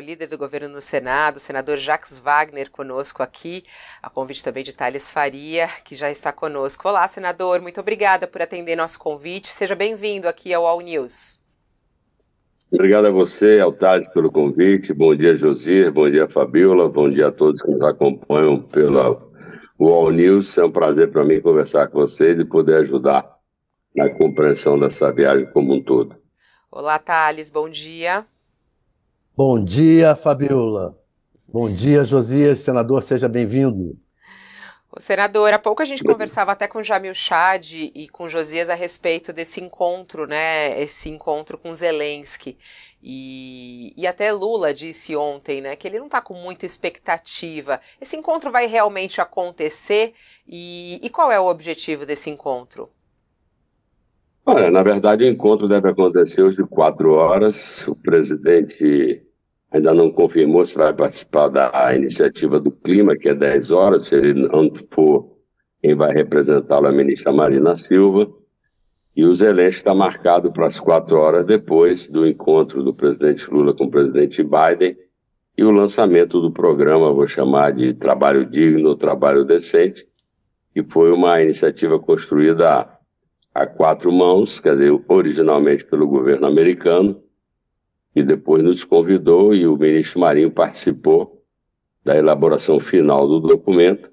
líder do governo no Senado, o senador Jacques Wagner, conosco aqui, a convite também de Thales Faria, que já está conosco. Olá, senador, muito obrigada por atender nosso convite. Seja bem-vindo aqui ao All News. Obrigado a você, Thales, pelo convite. Bom dia, Josir. Bom dia, Fabiola. Bom dia a todos que nos acompanham pela All News. É um prazer para mim conversar com vocês e poder ajudar na compreensão dessa viagem como um todo. Olá, Thales. Bom dia. Bom dia, Fabiola. Bom dia, Josias. Senador, seja bem-vindo. Senador, há pouco a gente conversava até com Jamil Chad e com Josias a respeito desse encontro, né? Esse encontro com Zelensky. E, e até Lula disse ontem, né, que ele não está com muita expectativa. Esse encontro vai realmente acontecer? E, e qual é o objetivo desse encontro? Olha, na verdade, o encontro deve acontecer hoje de quatro horas. O presidente ainda não confirmou se vai participar da iniciativa do clima, que é 10 horas. Se ele não for, quem vai representá-lo é a ministra Marina Silva. E o Zelensky está marcado para as quatro horas depois do encontro do presidente Lula com o presidente Biden e o lançamento do programa, vou chamar de Trabalho Digno, Trabalho Decente, que foi uma iniciativa construída a quatro mãos, quer dizer, originalmente pelo governo americano, e depois nos convidou e o ministro Marinho participou da elaboração final do documento,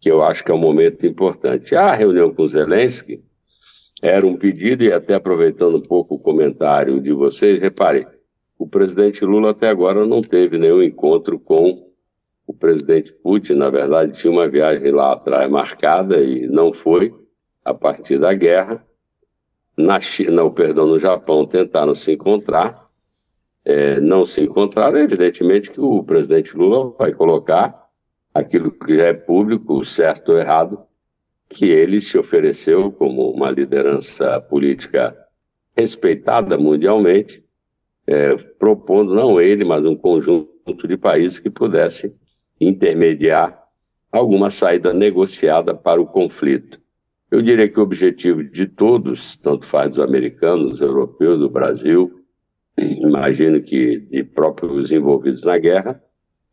que eu acho que é um momento importante. A reunião com Zelensky era um pedido, e até aproveitando um pouco o comentário de vocês, repare, o presidente Lula até agora não teve nenhum encontro com o presidente Putin, na verdade tinha uma viagem lá atrás marcada e não foi a partir da guerra. Na China, ou perdão, no Japão tentaram se encontrar, é, não se encontraram, evidentemente que o presidente Lula vai colocar aquilo que é público, certo ou errado, que ele se ofereceu como uma liderança política respeitada mundialmente, é, propondo não ele, mas um conjunto de países que pudessem intermediar alguma saída negociada para o conflito. Eu diria que o objetivo de todos, tanto faz dos americanos, europeus, do Brasil, imagino que de próprios envolvidos na guerra,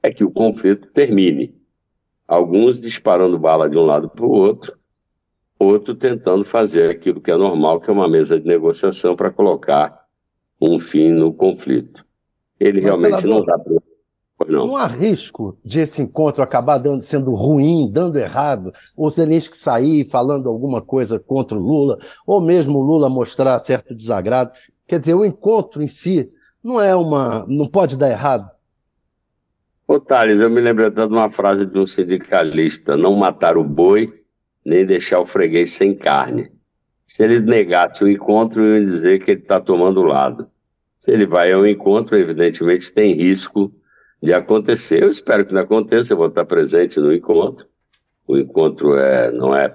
é que o conflito termine. Alguns disparando bala de um lado para o outro, outro tentando fazer aquilo que é normal, que é uma mesa de negociação para colocar um fim no conflito. Ele Mas, realmente senador, não dá para. Não. não há risco de esse encontro acabar dando, sendo ruim, dando errado, ou Zelensky sair falando alguma coisa contra o Lula, ou mesmo o Lula mostrar certo desagrado. Quer dizer, o encontro em si não é uma. não pode dar errado. Ô, Thales, eu me lembro até de uma frase de um sindicalista: não matar o boi, nem deixar o freguês sem carne. Se ele negasse o encontro, eu ia dizer que ele está tomando lado. Se ele vai ao encontro, evidentemente tem risco de acontecer. Eu espero que não aconteça, eu vou estar presente no encontro. O encontro é, não é,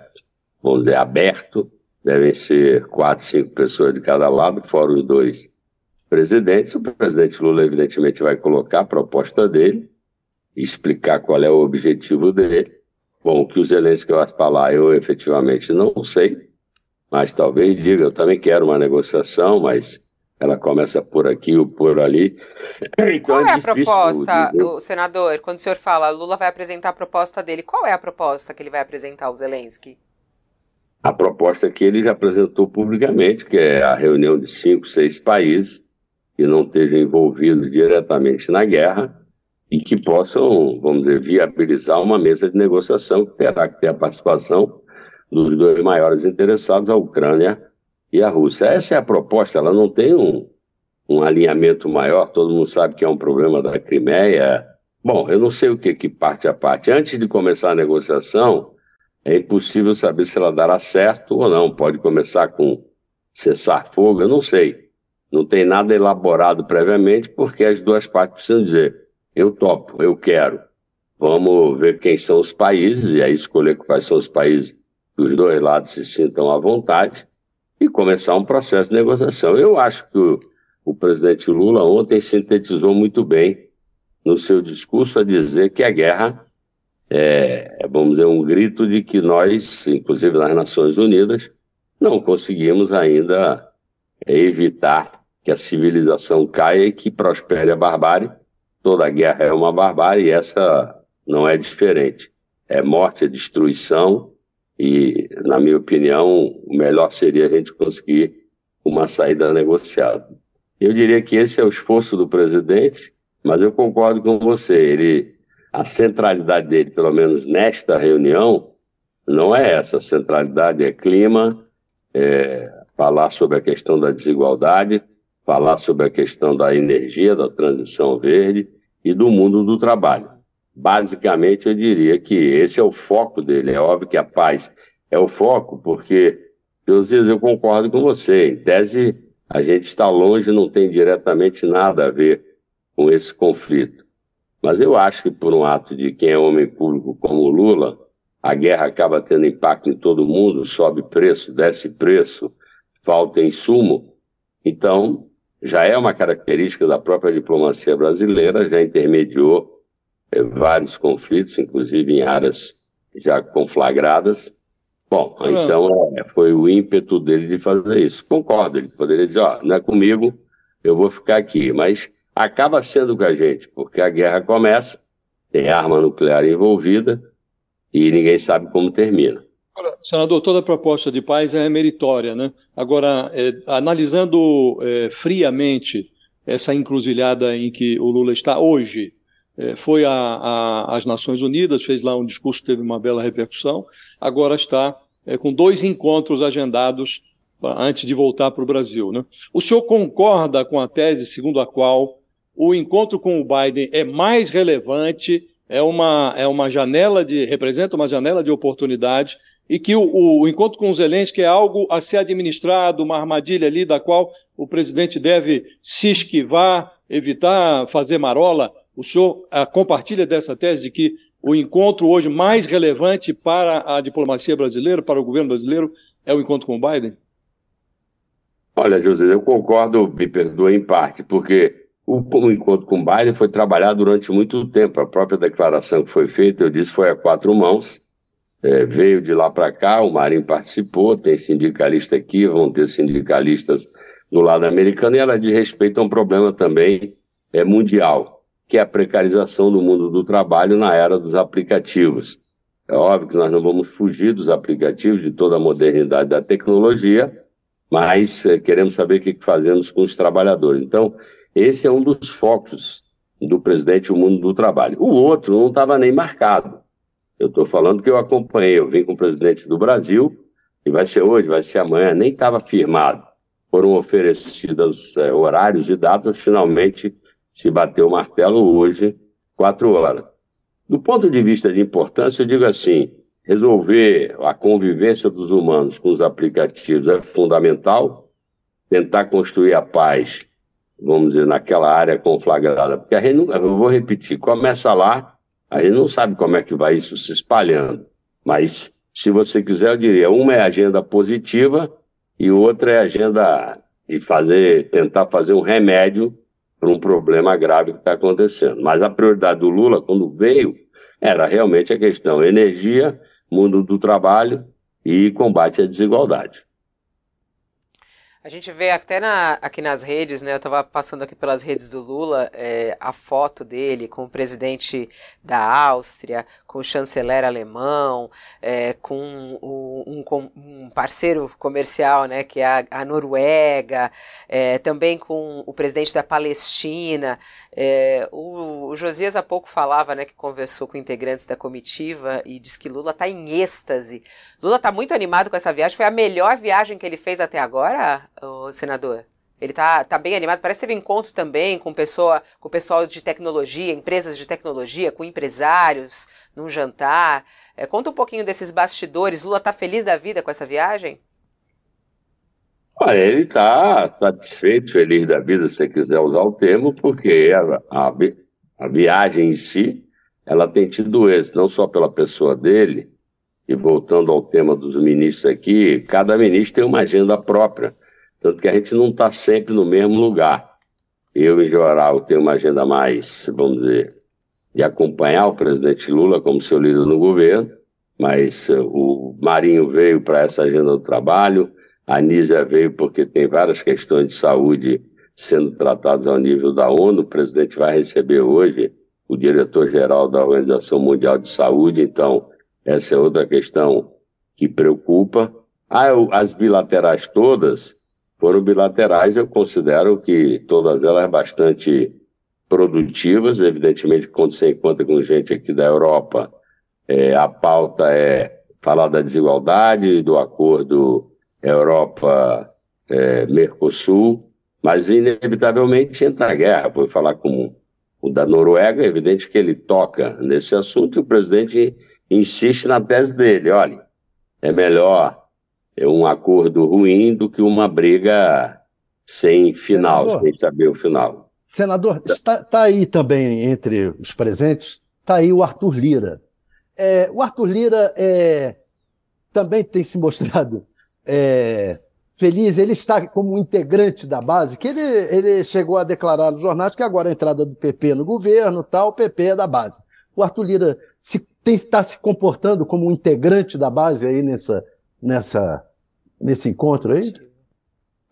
vamos dizer, aberto, devem ser quatro, cinco pessoas de cada lado, fora os dois presidentes. O presidente Lula, evidentemente, vai colocar a proposta dele, explicar qual é o objetivo dele. Bom, o que o Zelensky vai falar, eu efetivamente não sei, mas talvez diga, eu também quero uma negociação, mas ela começa por aqui ou por ali. Então qual é, é a proposta, o senador, quando o senhor fala Lula vai apresentar a proposta dele, qual é a proposta que ele vai apresentar ao Zelensky? A proposta que ele apresentou publicamente, que é a reunião de cinco, seis países que não estejam envolvidos diretamente na guerra e que possam, vamos dizer, viabilizar uma mesa de negociação que terá que ter a participação dos dois maiores interessados, a Ucrânia e a Rússia. Essa é a proposta, ela não tem um, um alinhamento maior, todo mundo sabe que é um problema da Crimeia. Bom, eu não sei o que, que parte a parte. Antes de começar a negociação, é impossível saber se ela dará certo ou não. Pode começar com cessar fogo, eu não sei. Não tem nada elaborado previamente, porque as duas partes precisam dizer: eu topo, eu quero. Vamos ver quem são os países, e aí escolher quais são os países que os dois lados se sintam à vontade e começar um processo de negociação. Eu acho que o, o presidente Lula ontem sintetizou muito bem no seu discurso a dizer que a guerra é, vamos dizer, um grito de que nós, inclusive nas Nações Unidas, não conseguimos ainda evitar que a civilização caia e que prospere a barbárie, toda guerra é uma barbárie e essa não é diferente. É morte, é destruição e, na minha opinião, o melhor seria a gente conseguir uma saída negociada. Eu diria que esse é o esforço do presidente, mas eu concordo com você. Ele, a centralidade dele, pelo menos nesta reunião, não é essa. A centralidade é clima, é falar sobre a questão da desigualdade, falar sobre a questão da energia, da transição verde e do mundo do trabalho. Basicamente, eu diria que esse é o foco dele. É óbvio que a paz é o foco, porque, Josias, eu concordo com você. Em tese, a gente está longe, não tem diretamente nada a ver com esse conflito. Mas eu acho que, por um ato de quem é homem público como o Lula, a guerra acaba tendo impacto em todo mundo, sobe preço, desce preço, falta insumo. Então, já é uma característica da própria diplomacia brasileira, já intermediou é, vários conflitos, inclusive em áreas já conflagradas. Bom, então é, foi o ímpeto dele de fazer isso. Concordo, ele poderia dizer, ó, não é comigo, eu vou ficar aqui, mas acaba sendo com a gente, porque a guerra começa, tem arma nuclear envolvida e ninguém sabe como termina. Senador, toda proposta de paz é meritória, né? Agora, é, analisando é, friamente essa encruzilhada em que o Lula está hoje, é, foi às Nações Unidas, fez lá um discurso teve uma bela repercussão, agora está é, com dois encontros agendados antes de voltar para o Brasil. Né? O senhor concorda com a tese segundo a qual o encontro com o Biden é mais relevante, é uma, é uma janela de. representa uma janela de oportunidade e que o, o, encontro com os Zelensky é algo a ser administrado, uma armadilha ali da qual o presidente deve se esquivar, evitar fazer marola. O senhor compartilha dessa tese de que o encontro hoje mais relevante para a diplomacia brasileira, para o governo brasileiro, é o encontro com o Biden? Olha, José, eu concordo, me perdoa em parte, porque o, o encontro com o Biden foi trabalhado durante muito tempo. A própria declaração que foi feita, eu disse, foi a quatro mãos é, veio de lá para cá, o Marinho participou, tem sindicalista aqui, vão ter sindicalistas do lado americano, e ela diz respeito a um problema também é, mundial, que é a precarização do mundo do trabalho na era dos aplicativos. É óbvio que nós não vamos fugir dos aplicativos, de toda a modernidade da tecnologia, mas é, queremos saber o que fazemos com os trabalhadores. Então, esse é um dos focos do presidente o mundo do trabalho. O outro não estava nem marcado. Eu estou falando que eu acompanhei, eu vim com o presidente do Brasil, e vai ser hoje, vai ser amanhã, nem estava firmado. Foram oferecidos é, horários e datas, finalmente se bateu o martelo hoje, quatro horas. Do ponto de vista de importância, eu digo assim: resolver a convivência dos humanos com os aplicativos é fundamental, tentar construir a paz, vamos dizer, naquela área conflagrada, porque a gente nunca, eu vou repetir, começa lá a gente não sabe como é que vai isso se espalhando, mas se você quiser, eu diria, uma é agenda positiva e outra é agenda de fazer, tentar fazer um remédio para um problema grave que está acontecendo. Mas a prioridade do Lula, quando veio, era realmente a questão energia, mundo do trabalho e combate à desigualdade. A gente vê até na, aqui nas redes, né? Eu estava passando aqui pelas redes do Lula, é, a foto dele com o presidente da Áustria, com o chanceler alemão, é, com o, um, um, parceiro comercial, né? Que é a, a Noruega, é, também com o presidente da Palestina. É, o, o, Josias há pouco falava, né? Que conversou com integrantes da comitiva e diz que Lula está em êxtase. Lula está muito animado com essa viagem. Foi a melhor viagem que ele fez até agora? senador? Ele tá, tá bem animado. Parece que teve encontro também com pessoa, com pessoal de tecnologia, empresas de tecnologia, com empresários, num jantar. É, conta um pouquinho desses bastidores. Lula tá feliz da vida com essa viagem? Olha, ele está satisfeito, feliz da vida, se quiser usar o termo, porque a, a, a viagem em si, ela tem tido êxito, não só pela pessoa dele, e voltando ao tema dos ministros aqui, cada ministro tem uma agenda própria. Tanto que a gente não está sempre no mesmo lugar. Eu, em geral, tenho uma agenda mais, vamos dizer, de acompanhar o presidente Lula como seu líder no governo, mas uh, o Marinho veio para essa agenda do trabalho, a Nízia veio porque tem várias questões de saúde sendo tratados ao nível da ONU. O presidente vai receber hoje o diretor-geral da Organização Mundial de Saúde, então essa é outra questão que preocupa. Ah, as bilaterais todas foram bilaterais, eu considero que todas elas bastante produtivas, evidentemente quando você encontra com gente aqui da Europa, é, a pauta é falar da desigualdade, do acordo Europa-Mercosul, é, mas inevitavelmente entra a guerra. Foi falar com o da Noruega, é evidente que ele toca nesse assunto e o presidente insiste na tese dele, olha, é melhor um acordo ruim do que uma briga sem final, Senador, sem saber o final. Senador, está, está aí também entre os presentes, está aí o Arthur Lira. É, o Arthur Lira é, também tem se mostrado é, feliz, ele está como integrante da base, que ele, ele chegou a declarar nos jornais que agora a entrada do PP no governo, tal, o PP é da base. O Arthur Lira se, tem, está se comportando como um integrante da base aí nessa, nessa, nesse encontro aí?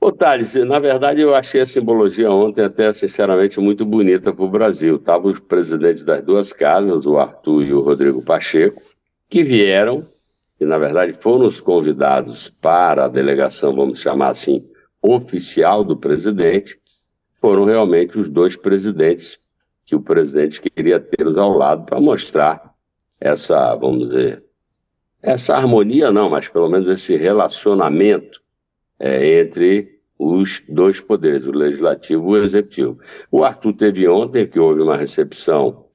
Ô, Thales, na verdade eu achei a simbologia ontem até, sinceramente, muito bonita para o Brasil. Estavam os presidentes das duas casas, o Arthur e o Rodrigo Pacheco, que vieram que na verdade foram os convidados para a delegação, vamos chamar assim, oficial do presidente, foram realmente os dois presidentes que o presidente queria ter ao lado para mostrar essa, vamos dizer, essa harmonia não, mas pelo menos esse relacionamento é, entre os dois poderes, o legislativo e o executivo. O Arthur teve ontem que houve uma recepção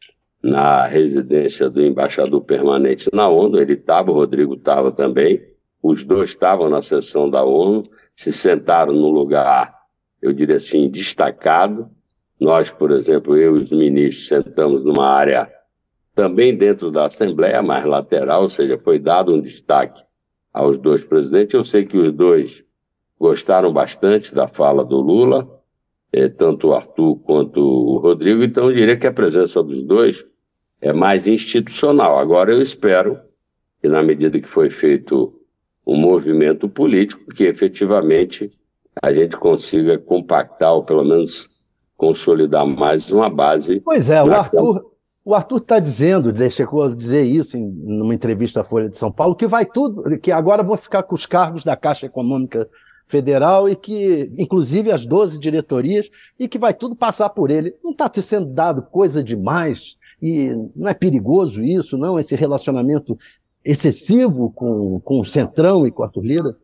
na residência do embaixador permanente na ONU, ele estava, o Rodrigo estava também, os dois estavam na sessão da ONU, se sentaram no lugar, eu diria assim, destacado. Nós, por exemplo, eu e os ministros sentamos numa área também dentro da Assembleia, mais lateral, ou seja, foi dado um destaque aos dois presidentes. Eu sei que os dois gostaram bastante da fala do Lula, eh, tanto o Arthur quanto o Rodrigo, então eu diria que a presença dos dois é mais institucional. Agora eu espero que, na medida que foi feito um movimento político, que efetivamente a gente consiga compactar ou pelo menos consolidar mais uma base. Pois é, o Arthur, o Arthur está dizendo, chegou a dizer isso em numa entrevista à Folha de São Paulo, que vai tudo, que agora vão ficar com os cargos da Caixa Econômica Federal e que, inclusive, as 12 diretorias, e que vai tudo passar por ele. Não está sendo dado coisa demais e não é perigoso isso, não? Esse relacionamento excessivo com, com o Centrão e com o Arthur Lira?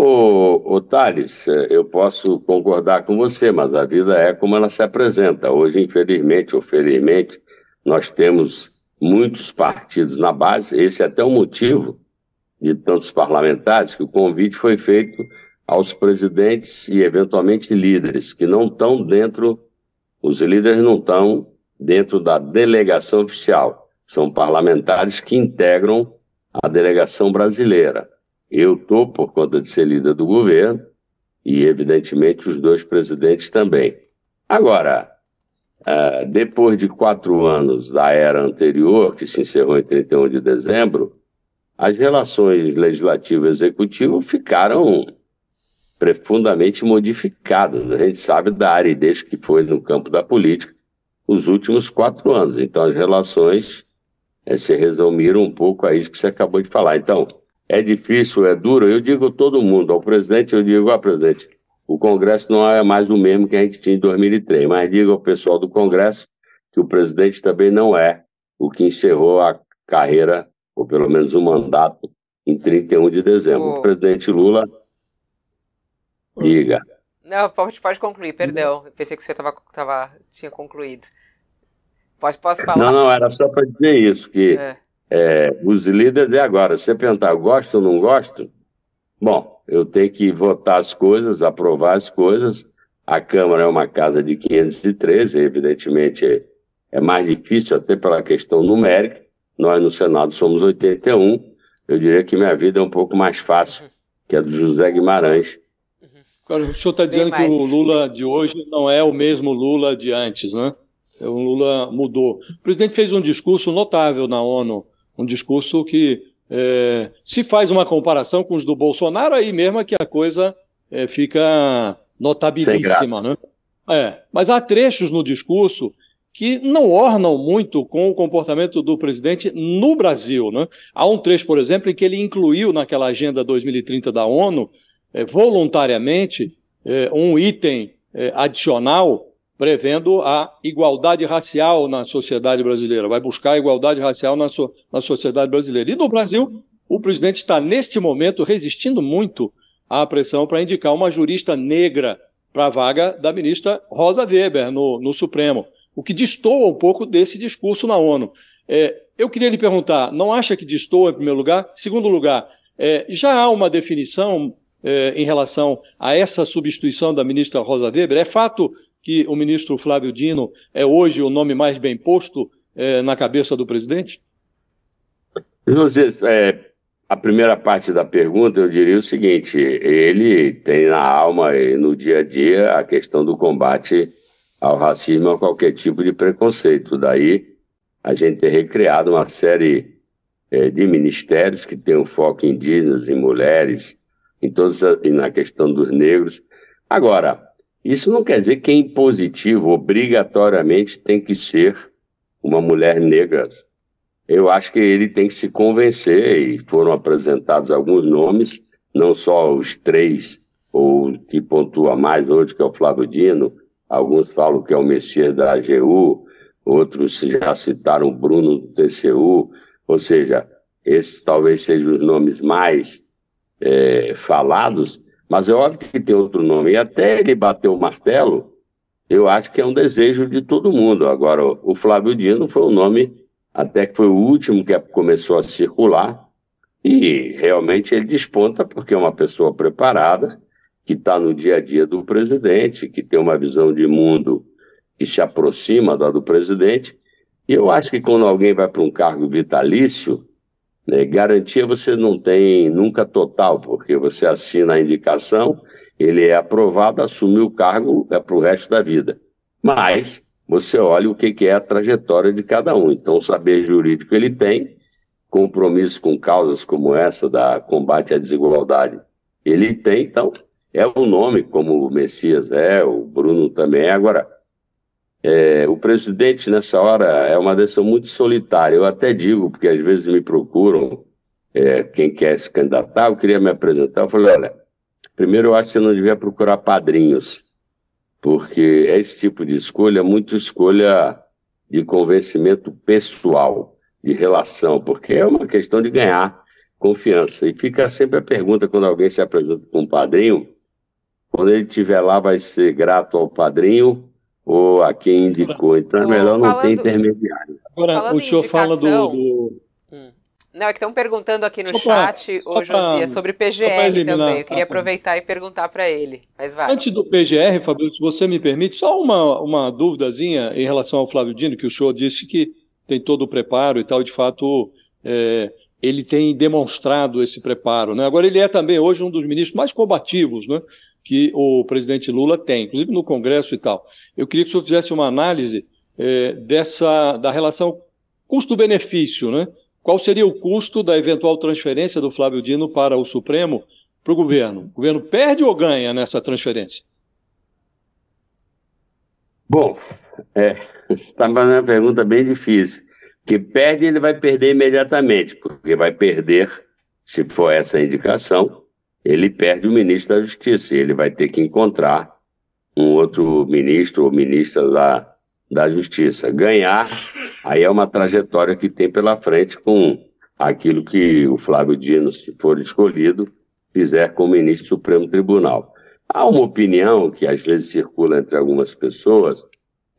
Ô, ô Thales, eu posso concordar com você, mas a vida é como ela se apresenta. Hoje, infelizmente ou felizmente, nós temos muitos partidos na base. Esse é até o motivo de tantos parlamentares que o convite foi feito aos presidentes e, eventualmente, líderes que não estão dentro, os líderes não estão dentro da delegação oficial. São parlamentares que integram a delegação brasileira. Eu estou por conta de ser líder do governo e, evidentemente, os dois presidentes também. Agora, uh, depois de quatro anos da era anterior, que se encerrou em 31 de dezembro, as relações legislativo e executivo ficaram profundamente modificadas. A gente sabe da aridez que foi no campo da política os últimos quatro anos. Então, as relações é, se resumiram um pouco a isso que você acabou de falar. Então, é difícil, é duro. Eu digo todo mundo, ao presidente, eu digo, ao presidente, o Congresso não é mais o mesmo que a gente tinha em 2003, mas digo ao pessoal do Congresso que o presidente também não é o que encerrou a carreira, ou pelo menos o mandato, em 31 de dezembro. Oh. O presidente Lula, diga. Não, pode, pode concluir, perdão. Eu pensei que você tava, tava, tinha concluído. Posso, posso falar? Não, não, era só para dizer isso, que é. É, os líderes é agora. Você perguntar, gosto ou não gosto? Bom, eu tenho que votar as coisas, aprovar as coisas. A Câmara é uma casa de 513, evidentemente é, é mais difícil até pela questão numérica. Nós no Senado somos 81. Eu diria que minha vida é um pouco mais fácil que a do José Guimarães, Agora, o senhor está dizendo que o Lula de hoje não é o mesmo Lula de antes, né? O Lula mudou. O presidente fez um discurso notável na ONU, um discurso que é, se faz uma comparação com os do Bolsonaro, aí mesmo é que a coisa é, fica notabilíssima, né? É, mas há trechos no discurso que não ornam muito com o comportamento do presidente no Brasil. Né? Há um trecho, por exemplo, em que ele incluiu naquela Agenda 2030 da ONU, é, voluntariamente, é, um item é, adicional prevendo a igualdade racial na sociedade brasileira, vai buscar a igualdade racial na, so, na sociedade brasileira. E no Brasil, o presidente está, neste momento, resistindo muito à pressão para indicar uma jurista negra para a vaga da ministra Rosa Weber no, no Supremo, o que destoa um pouco desse discurso na ONU. É, eu queria lhe perguntar, não acha que destoa, em primeiro lugar? Segundo lugar, é, já há uma definição é, em relação a essa substituição da ministra Rosa Weber? É fato que o ministro Flávio Dino é hoje o nome mais bem posto é, na cabeça do presidente? José, é, a primeira parte da pergunta, eu diria o seguinte: ele tem na alma e no dia a dia a questão do combate ao racismo, a qualquer tipo de preconceito. Daí a gente ter recriado uma série é, de ministérios que tem um foco em indígenas, em mulheres, em todas e na questão dos negros. Agora, isso não quer dizer que é impositivo, obrigatoriamente tem que ser uma mulher negra. Eu acho que ele tem que se convencer, e foram apresentados alguns nomes, não só os três, ou que pontua mais hoje, que é o Flávio Dino, alguns falam que é o Messias da AGU, outros já citaram o Bruno do TCU, ou seja, esses talvez sejam os nomes mais é, falados, mas é óbvio que tem outro nome. E até ele bater o martelo, eu acho que é um desejo de todo mundo. Agora, o Flávio Dino foi um nome até que foi o último que começou a circular, e realmente ele desponta porque é uma pessoa preparada, que está no dia a dia do presidente, que tem uma visão de mundo que se aproxima da do presidente. E eu acho que quando alguém vai para um cargo vitalício, né, garantia você não tem nunca total, porque você assina a indicação, ele é aprovado, assume o cargo é para o resto da vida. Mas você olha o que, que é a trajetória de cada um. Então, saber jurídico ele tem, compromisso com causas como essa da combate à desigualdade, ele tem, então, é o nome, como o Messias é, o Bruno também é. Agora, é, o presidente, nessa hora, é uma decisão muito solitária. Eu até digo, porque às vezes me procuram, é, quem quer se candidatar, eu queria me apresentar. Eu falei: olha, primeiro eu acho que você não devia procurar padrinhos porque esse tipo de escolha é muito escolha de convencimento pessoal, de relação, porque é uma questão de ganhar confiança. E fica sempre a pergunta quando alguém se apresenta com um padrinho, quando ele estiver lá, vai ser grato ao padrinho ou a quem indicou. Então é melhor não ter intermediário. Agora, o senhor fala do, do, não, é que estão perguntando aqui no só chat, pra, ô Josias, sobre PGR também. Eu queria aproveitar e perguntar para ele. Mas vai. Antes do PGR, Fabrício, se você me permite, só uma, uma dúvidazinha em relação ao Flávio Dino, que o senhor disse que tem todo o preparo e tal, de fato, é, ele tem demonstrado esse preparo. Né? Agora, ele é também hoje um dos ministros mais combativos né, que o presidente Lula tem, inclusive no Congresso e tal. Eu queria que o senhor fizesse uma análise é, dessa da relação custo-benefício, né? Qual seria o custo da eventual transferência do Flávio Dino para o Supremo para o governo? O governo perde ou ganha nessa transferência? Bom, é, está fazendo uma pergunta bem difícil. Que perde, ele vai perder imediatamente, porque vai perder, se for essa a indicação, ele perde o ministro da Justiça. Ele vai ter que encontrar um outro ministro ou ministra da, da Justiça. Ganhar, aí é uma trajetória que tem pela frente com aquilo que o Flávio Dino, se for escolhido, fizer como ministro do Supremo Tribunal. Há uma opinião que às vezes circula entre algumas pessoas,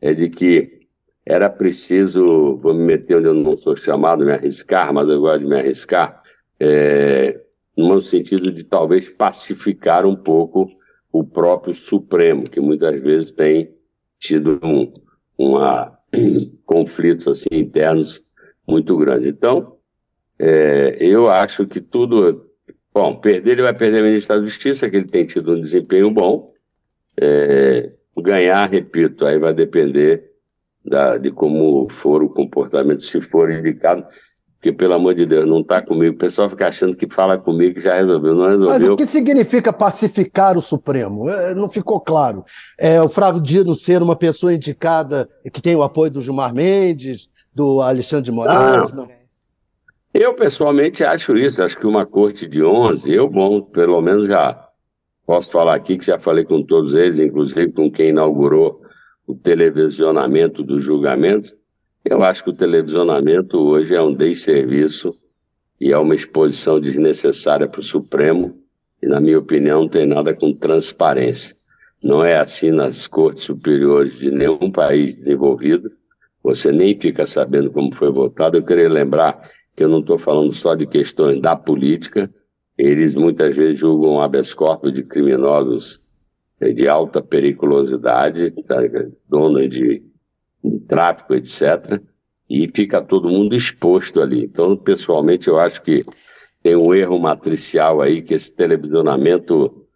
é de que era preciso, vou me meter onde eu não sou chamado, me arriscar, mas eu gosto de me arriscar, é, no sentido de talvez pacificar um pouco o próprio Supremo, que muitas vezes tem tido um, uma conflitos assim internos muito grandes. Então, é, eu acho que tudo, bom, perder ele vai perder o ministro da Justiça, que ele tem tido um desempenho bom. É, ganhar, repito, aí vai depender da, de como for o comportamento, se for indicado. Porque, pelo amor de Deus, não está comigo. O pessoal fica achando que fala comigo que já resolveu. Não resolveu. Mas o que significa pacificar o Supremo? É, não ficou claro. É o Flávio Dino ser uma pessoa indicada que tem o apoio do Gilmar Mendes, do Alexandre de Moraes? Não. não. Eu, pessoalmente, acho isso. Acho que uma corte de 11, eu, bom, pelo menos já posso falar aqui que já falei com todos eles, inclusive com quem inaugurou o televisionamento dos julgamentos. Eu acho que o televisionamento hoje é um desserviço e é uma exposição desnecessária para o Supremo e, na minha opinião, não tem nada com transparência. Não é assim nas cortes superiores de nenhum país desenvolvido. Você nem fica sabendo como foi votado. Eu queria lembrar que eu não estou falando só de questões da política. Eles muitas vezes julgam habeas corpus de criminosos de alta periculosidade, tá? dono de tráfico, etc. E fica todo mundo exposto ali. Então, pessoalmente, eu acho que tem um erro matricial aí, que esse televisionamento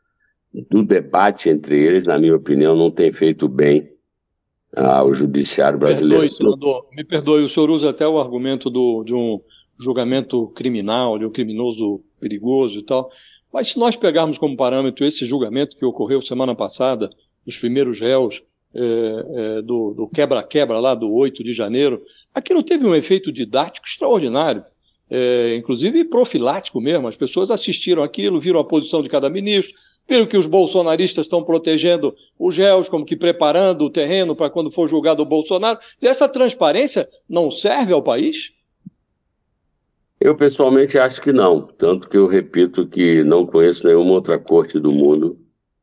do debate entre eles, na minha opinião, não tem feito bem ao judiciário brasileiro. Perdoe, senador, me perdoe, o senhor usa até o argumento do, de um julgamento criminal, de um criminoso perigoso e tal, mas se nós pegarmos como parâmetro esse julgamento que ocorreu semana passada, dos primeiros réus, é, é, do quebra-quebra lá do 8 de janeiro, aquilo teve um efeito didático extraordinário, é, inclusive profilático mesmo. As pessoas assistiram aquilo, viram a posição de cada ministro, viram que os bolsonaristas estão protegendo os réus, como que preparando o terreno para quando for julgado o Bolsonaro. E essa transparência não serve ao país? Eu pessoalmente acho que não, tanto que eu repito que não conheço nenhuma outra corte do mundo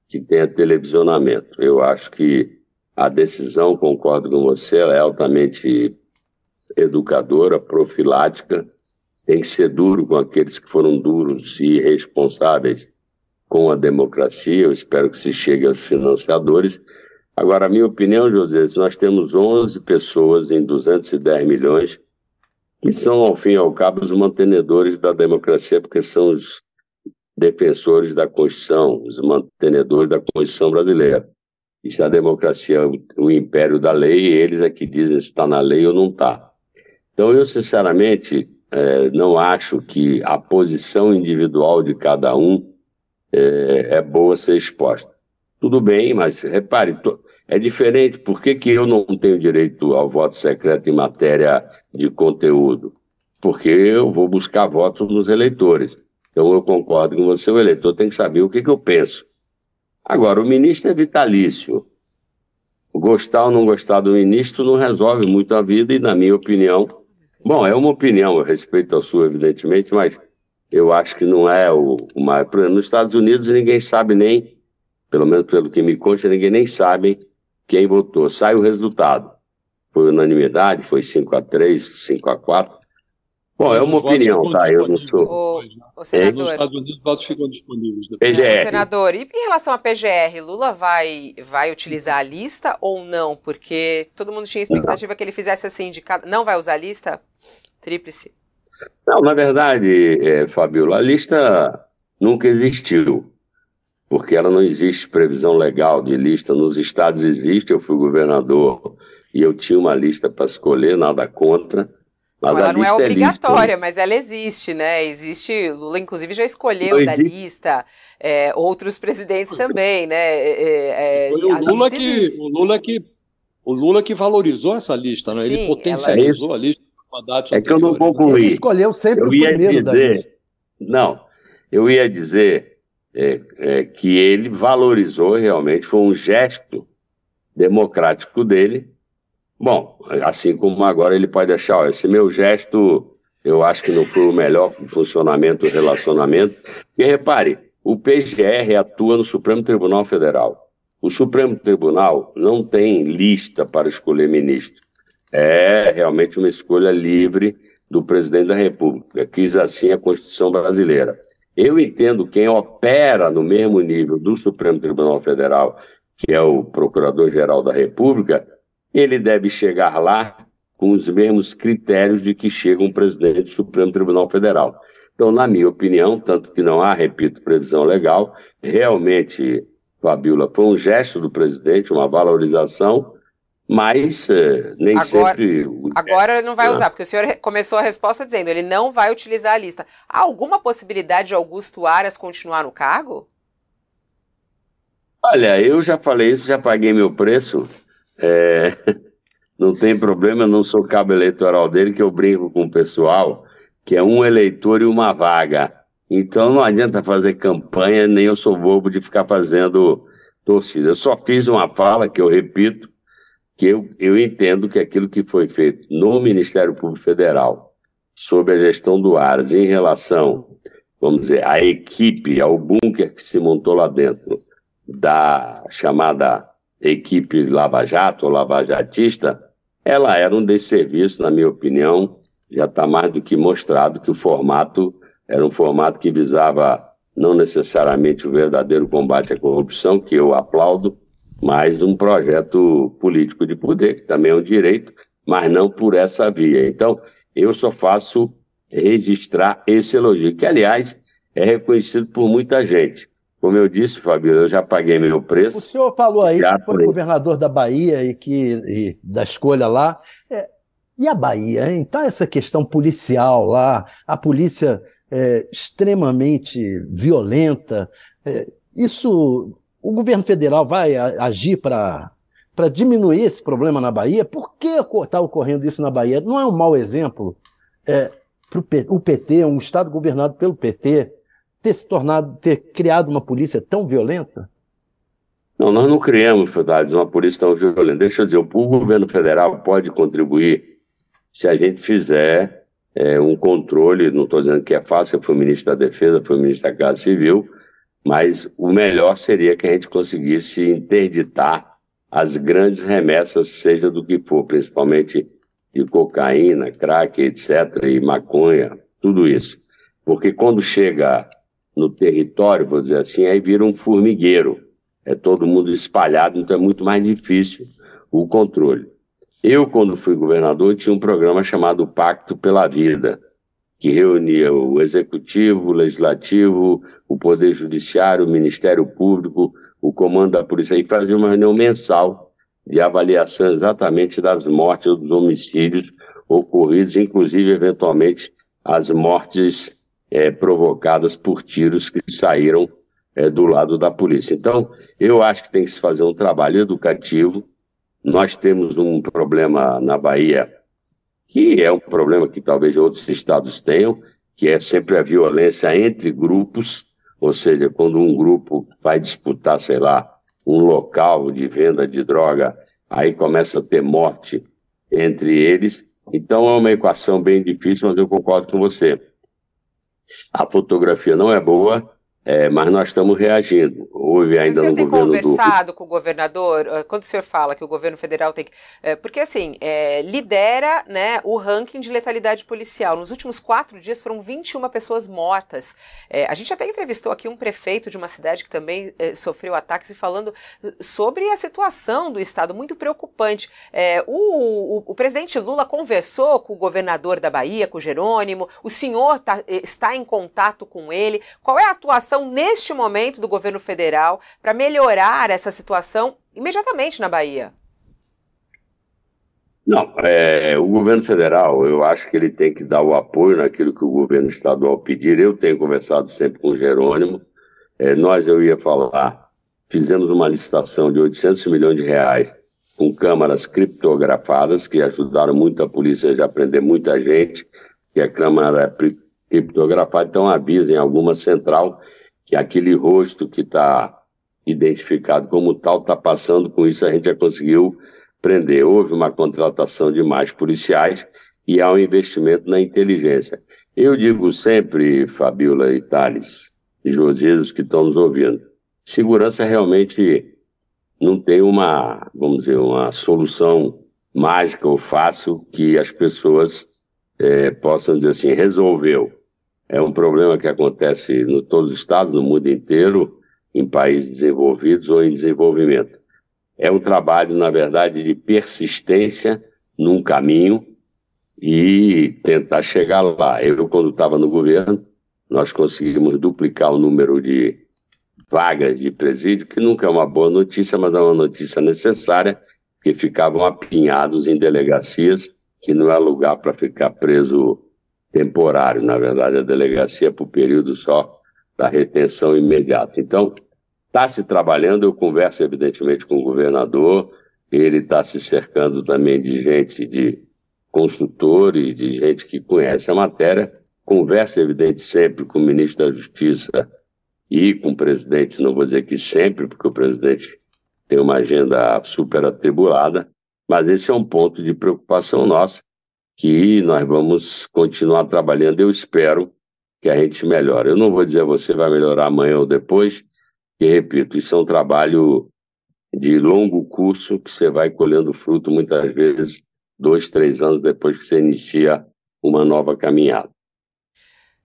que tenha televisionamento. Eu acho que a decisão, concordo com você, é altamente educadora, profilática, tem que ser duro com aqueles que foram duros e irresponsáveis com a democracia. Eu espero que se chegue aos financiadores. Agora, a minha opinião, José, nós temos 11 pessoas em 210 milhões que são, ao fim e ao cabo, os mantenedores da democracia, porque são os defensores da Constituição, os mantenedores da Constituição brasileira. E se a democracia é o império da lei, eles é que dizem se está na lei ou não está. Então, eu, sinceramente, é, não acho que a posição individual de cada um é, é boa ser exposta. Tudo bem, mas repare, é diferente. Por que, que eu não tenho direito ao voto secreto em matéria de conteúdo? Porque eu vou buscar votos nos eleitores. Então, eu concordo com você, o eleitor tem que saber o que, que eu penso. Agora, o ministro é vitalício. Gostar ou não gostar do ministro não resolve muito a vida, e, na minha opinião, bom, é uma opinião, eu respeito a sua, evidentemente, mas eu acho que não é o, o mais. Nos Estados Unidos, ninguém sabe nem, pelo menos pelo que me consta, ninguém nem sabe quem votou. Sai o resultado. Foi unanimidade, foi 5 a 3 5 a 4 Bom, é uma opinião, tá? Eu não sou. O, o senador. Nos Estados Unidos, os votos ficam disponíveis. PGR. senador, e em relação à PGR, Lula vai, vai utilizar a lista ou não? Porque todo mundo tinha expectativa não. que ele fizesse assim indicado. Não vai usar a lista? Tríplice? Não, na verdade, é, Fabiola, a lista nunca existiu, porque ela não existe previsão legal de lista. Nos estados existe, eu fui governador e eu tinha uma lista para escolher, nada contra mas ela não é, é obrigatória, é mas ela existe, né? Existe, Lula inclusive já escolheu da lista, é, outros presidentes também, né? É, é Foi o Lula que, o Lula que o Lula que valorizou essa lista, né? Sim, Ele potencializou ela... a lista. É que eu não concluí. Ele escolheu sempre eu o primeiro dizer, da lista. Não, eu ia dizer é, que ele valorizou realmente, foi um gesto democrático dele Bom, assim como agora ele pode achar, ó, esse meu gesto eu acho que não foi o melhor funcionamento do relacionamento. E repare, o PGR atua no Supremo Tribunal Federal. O Supremo Tribunal não tem lista para escolher ministro. É realmente uma escolha livre do presidente da República. Quis assim a Constituição brasileira. Eu entendo quem opera no mesmo nível do Supremo Tribunal Federal, que é o Procurador-Geral da República, ele deve chegar lá com os mesmos critérios de que chega um presidente do Supremo Tribunal Federal. Então, na minha opinião, tanto que não há, repito, previsão legal, realmente, Fabiola, foi um gesto do presidente, uma valorização, mas é, nem agora, sempre. Agora ele não vai usar, porque o senhor começou a resposta dizendo ele não vai utilizar a lista. Há alguma possibilidade de Augusto Aras continuar no cargo? Olha, eu já falei isso, já paguei meu preço. É, não tem problema, eu não sou cabo eleitoral dele, que eu brinco com o pessoal, que é um eleitor e uma vaga. Então não adianta fazer campanha, nem eu sou bobo de ficar fazendo torcida. Eu só fiz uma fala que eu repito, que eu, eu entendo que aquilo que foi feito no Ministério Público Federal, sob a gestão do Aras, em relação, vamos dizer, à equipe, ao bunker que se montou lá dentro, da chamada equipe Lava Jato ou Lavajatista, ela era um desserviço, na minha opinião, já está mais do que mostrado que o formato era um formato que visava não necessariamente o verdadeiro combate à corrupção, que eu aplaudo, mas um projeto político de poder, que também é um direito, mas não por essa via. Então, eu só faço registrar esse elogio, que, aliás, é reconhecido por muita gente. Como eu disse, Fabio, eu já paguei meu preço. O senhor falou aí que foi governador da Bahia e que e da escolha lá. É, e a Bahia, hein? Tá essa questão policial lá, a polícia é, extremamente violenta. É, isso, o governo federal vai agir para para diminuir esse problema na Bahia? Por que está ocorrendo isso na Bahia? Não é um mau exemplo é, para o PT, um estado governado pelo PT, ter se tornado, ter criado uma polícia tão violenta? Não, nós não criamos, verdade, uma polícia tão violenta. Deixa eu dizer, o governo federal pode contribuir se a gente fizer é, um controle, não estou dizendo que é fácil, eu fui ministro da Defesa, fui ministro da Casa Civil, mas o melhor seria que a gente conseguisse interditar as grandes remessas, seja do que for, principalmente de cocaína, crack, etc., e maconha, tudo isso. Porque quando chega no território, vou dizer assim, aí vira um formigueiro. É todo mundo espalhado, então é muito mais difícil o controle. Eu, quando fui governador, tinha um programa chamado Pacto pela Vida, que reunia o Executivo, o Legislativo, o Poder Judiciário, o Ministério Público, o Comando da Polícia, e fazia uma reunião mensal de avaliação exatamente das mortes, dos homicídios ocorridos, inclusive, eventualmente, as mortes é, provocadas por tiros que saíram é, do lado da polícia. Então, eu acho que tem que se fazer um trabalho educativo. Nós temos um problema na Bahia, que é um problema que talvez outros estados tenham, que é sempre a violência entre grupos, ou seja, quando um grupo vai disputar, sei lá, um local de venda de droga, aí começa a ter morte entre eles. Então é uma equação bem difícil, mas eu concordo com você. A fotografia não é boa, é, mas nós estamos reagindo. Houve ainda no governo. O senhor tem conversado do... com o governador? Ah, quando o senhor fala que o governo federal tem que. É, porque, assim, é, lidera né, o ranking de letalidade policial. Nos últimos quatro dias foram 21 pessoas mortas. É, a gente até entrevistou aqui um prefeito de uma cidade que também é, sofreu ataques e falando sobre a situação do Estado, muito preocupante. O, o, o, presidente Lula conversou com o governador da Bahia, com o Jerônimo. O senhor tá, está em contato com ele. Qual é a atuação? ação neste momento do governo federal para melhorar essa situação imediatamente na Bahia? Não, é, o governo federal, eu acho que ele tem que dar o apoio naquilo que o governo estadual pedir. Eu tenho conversado sempre com o Jerônimo. É, nós, eu ia falar, fizemos uma licitação de 800 milhões de reais com câmaras criptografadas, que ajudaram muito a polícia a prender muita gente, que a câmara criptografada, então avisa em alguma central que aquele rosto que está identificado como tal está passando, com isso a gente já conseguiu prender. Houve uma contratação de mais policiais e há um investimento na inteligência. Eu digo sempre, Fabiola e Thales e Josias, que estão nos ouvindo, segurança realmente não tem uma, vamos dizer, uma solução mágica ou fácil que as pessoas é, possam dizer assim, resolveu é um problema que acontece em todos os estados, no mundo inteiro, em países desenvolvidos ou em desenvolvimento. É um trabalho, na verdade, de persistência num caminho e tentar chegar lá. Eu, quando estava no governo, nós conseguimos duplicar o número de vagas de presídio, que nunca é uma boa notícia, mas é uma notícia necessária, que ficavam apinhados em delegacias, que não é lugar para ficar preso temporário. Na verdade, a delegacia é por período só da retenção imediata. Então, está se trabalhando, eu converso evidentemente com o governador, ele está se cercando também de gente, de consultores, de gente que conhece a matéria, conversa evidente sempre com o ministro da Justiça e com o presidente, não vou dizer que sempre, porque o presidente tem uma agenda super atribulada, mas esse é um ponto de preocupação nossa, que nós vamos continuar trabalhando. Eu espero que a gente melhore. Eu não vou dizer você vai melhorar amanhã ou depois, que, repito, isso é um trabalho de longo curso que você vai colhendo fruto muitas vezes dois, três anos depois que você inicia uma nova caminhada.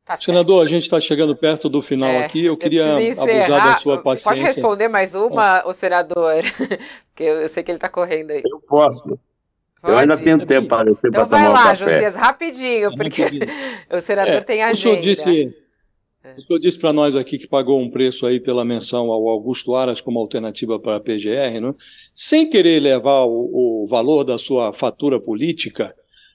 Tá Senador, a gente está chegando perto do final é, aqui. Eu queria eu abusar da sua paciência. Pode responder mais uma, o senador? Porque eu sei que ele está correndo aí. Eu posso. Pode? Eu ainda tenho tempo para descer então tomar lá, um café. Josias, rapidinho, porque o senador é, tem agenda. O senhor disse, o senhor disse para nós aqui que pagou um preço aí pela menção ao Augusto Aras como alternativa para a PGR, não? sem querer levar o, o valor da sua fatura política,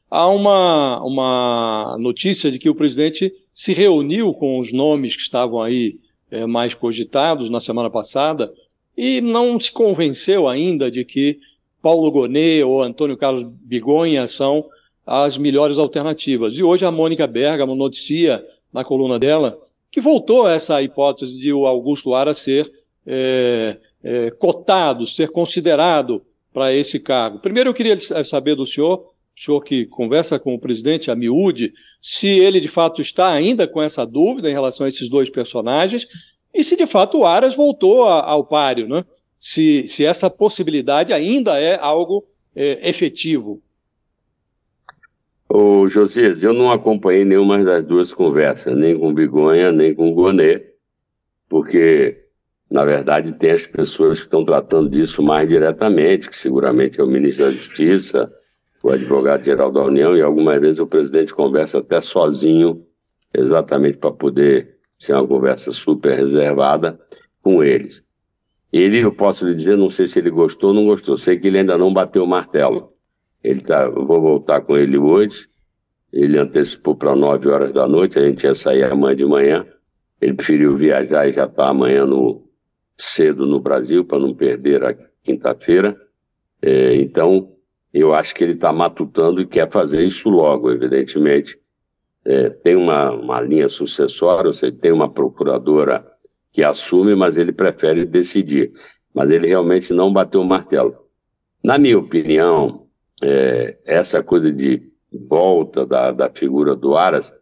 há uma, uma notícia de que o presidente se reuniu com os nomes que estavam aí é, mais cogitados na semana passada e não se convenceu ainda de que Paulo Gonet ou Antônio Carlos Bigonha são as melhores alternativas. E hoje a Mônica Bergamo noticia na coluna dela que voltou essa hipótese de o Augusto Lara ser é, é, cotado, ser considerado para esse cargo. Primeiro eu queria saber do senhor o senhor que conversa com o presidente, a miúde, se ele de fato está ainda com essa dúvida em relação a esses dois personagens e se de fato o Aras voltou a, ao páreo, né? Se, se essa possibilidade ainda é algo é, efetivo. Ô, Josias, eu não acompanhei nenhuma das duas conversas, nem com Bigonha, nem com Gonê, porque, na verdade, tem as pessoas que estão tratando disso mais diretamente, que seguramente é o ministro da Justiça, o advogado-geral da União, e algumas vezes o presidente conversa até sozinho, exatamente para poder ser uma conversa super reservada com eles. Ele, eu posso lhe dizer, não sei se ele gostou ou não gostou, sei que ele ainda não bateu o martelo. Ele tá, vou voltar com ele hoje, ele antecipou para 9 horas da noite, a gente ia sair amanhã de manhã, ele preferiu viajar e já está amanhã no, cedo no Brasil, para não perder a quinta-feira. É, então, eu acho que ele está matutando e quer fazer isso logo, evidentemente. É, tem uma, uma linha sucessória, ou seja, tem uma procuradora que assume, mas ele prefere decidir. Mas ele realmente não bateu o martelo. Na minha opinião, é, essa coisa de volta da, da figura do Aras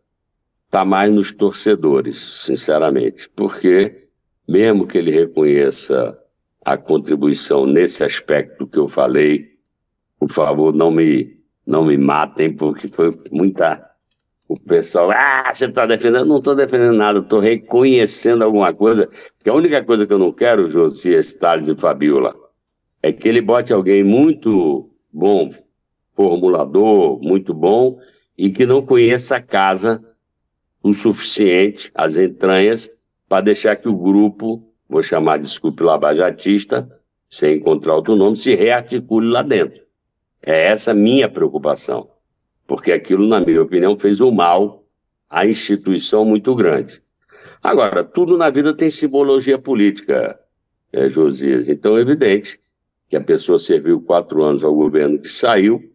está mais nos torcedores, sinceramente, porque mesmo que ele reconheça a contribuição nesse aspecto que eu falei, por favor, não me, não me matem, porque foi muita. O pessoal, ah, você está defendendo? Não estou defendendo nada, estou reconhecendo alguma coisa. Que a única coisa que eu não quero, Josias, Thales e Fabiola, é que ele bote alguém muito bom, formulador, muito bom, e que não conheça a casa o suficiente, as entranhas, para deixar que o grupo, vou chamar, desculpe, lavajatista, sem encontrar outro nome, se rearticule lá dentro. É essa minha preocupação, porque aquilo, na minha opinião, fez um mal à instituição muito grande. Agora, tudo na vida tem simbologia política, é, Josias. Então, é evidente que a pessoa serviu quatro anos ao governo que saiu.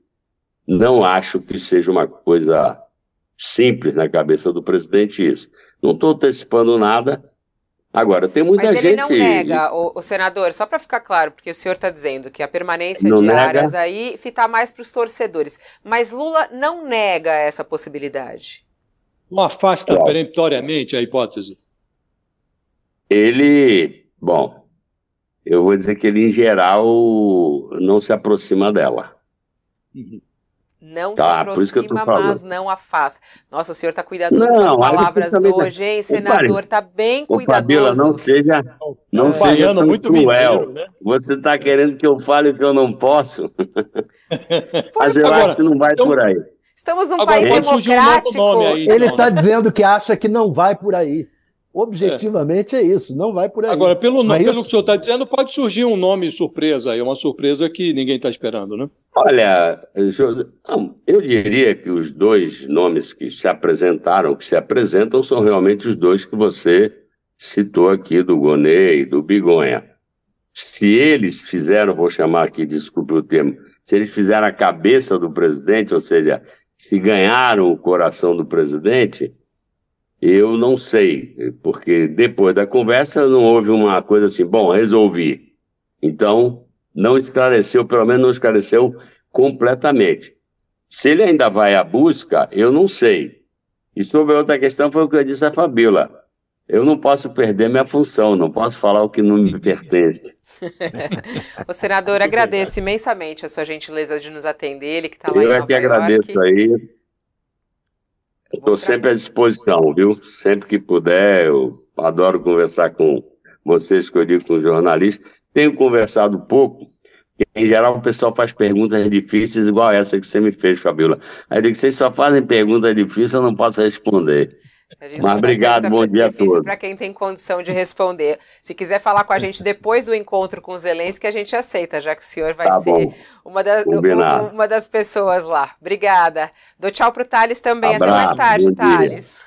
Não acho que seja uma coisa simples na cabeça do presidente isso. Não estou antecipando nada, Agora, tem muita Mas ele não nega, o, o senador, só para ficar claro, porque o senhor está dizendo que a permanência não de nega. áreas aí está mais para os torcedores. Mas Lula não nega essa possibilidade. Não afasta claro. peremptoriamente a hipótese. Ele, bom, eu vou dizer que ele, em geral, não se aproxima dela. Uhum. Não tá, se aproxima, mas não afasta. Nossa, o senhor está cuidadoso não, com as palavras hoje, hein, senador? Está bem cuidadoso. Fabíola, não seja, não é. seja tão muito cruel. né? Você está querendo que eu fale o que eu não posso? mas eu acho que não vai então, por aí. Estamos num Agora, país democrático. Um aí, Ele está dizendo que acha que não vai por aí. Objetivamente é. é. isso, não vai por aí. Agora, pelo, pelo isso... que o senhor está dizendo, pode surgir um nome surpresa aí, uma surpresa que ninguém está esperando, né? Olha, eu diria que os dois nomes que se apresentaram, que se apresentam, são realmente os dois que você citou aqui, do Gonê e do Bigonha. Se eles fizeram, vou chamar aqui, desculpe o termo, se eles fizeram a cabeça do presidente, ou seja, se ganharam o coração do presidente, eu não sei, porque depois da conversa não houve uma coisa assim, bom, resolvi. Então, não esclareceu, pelo menos não esclareceu completamente. Se ele ainda vai à busca, eu não sei. E sobre a outra questão foi o que eu disse a Fabíola. Eu não posso perder minha função, não posso falar o que não me pertence. o senador, agradeço imensamente a sua gentileza de nos atender, ele que está lá eu em Nova é que agradeço aí. Estou sempre à disposição, viu? Sempre que puder, eu adoro conversar com vocês, que eu digo com jornalistas. Tenho conversado pouco, em geral o pessoal faz perguntas difíceis, igual essa que você me fez, Fabiola. Aí eu digo, vocês só fazem perguntas difíceis, eu não posso responder. Mas obrigado, bom dia a todos. Para quem tem condição de responder. Se quiser falar com a gente depois do encontro com os Zelensky, a gente aceita, já que o senhor vai tá ser uma, da, uma, das pessoas lá. Obrigada. Dou tchau para o Thales também. Abraço, Até mais tarde, Thales.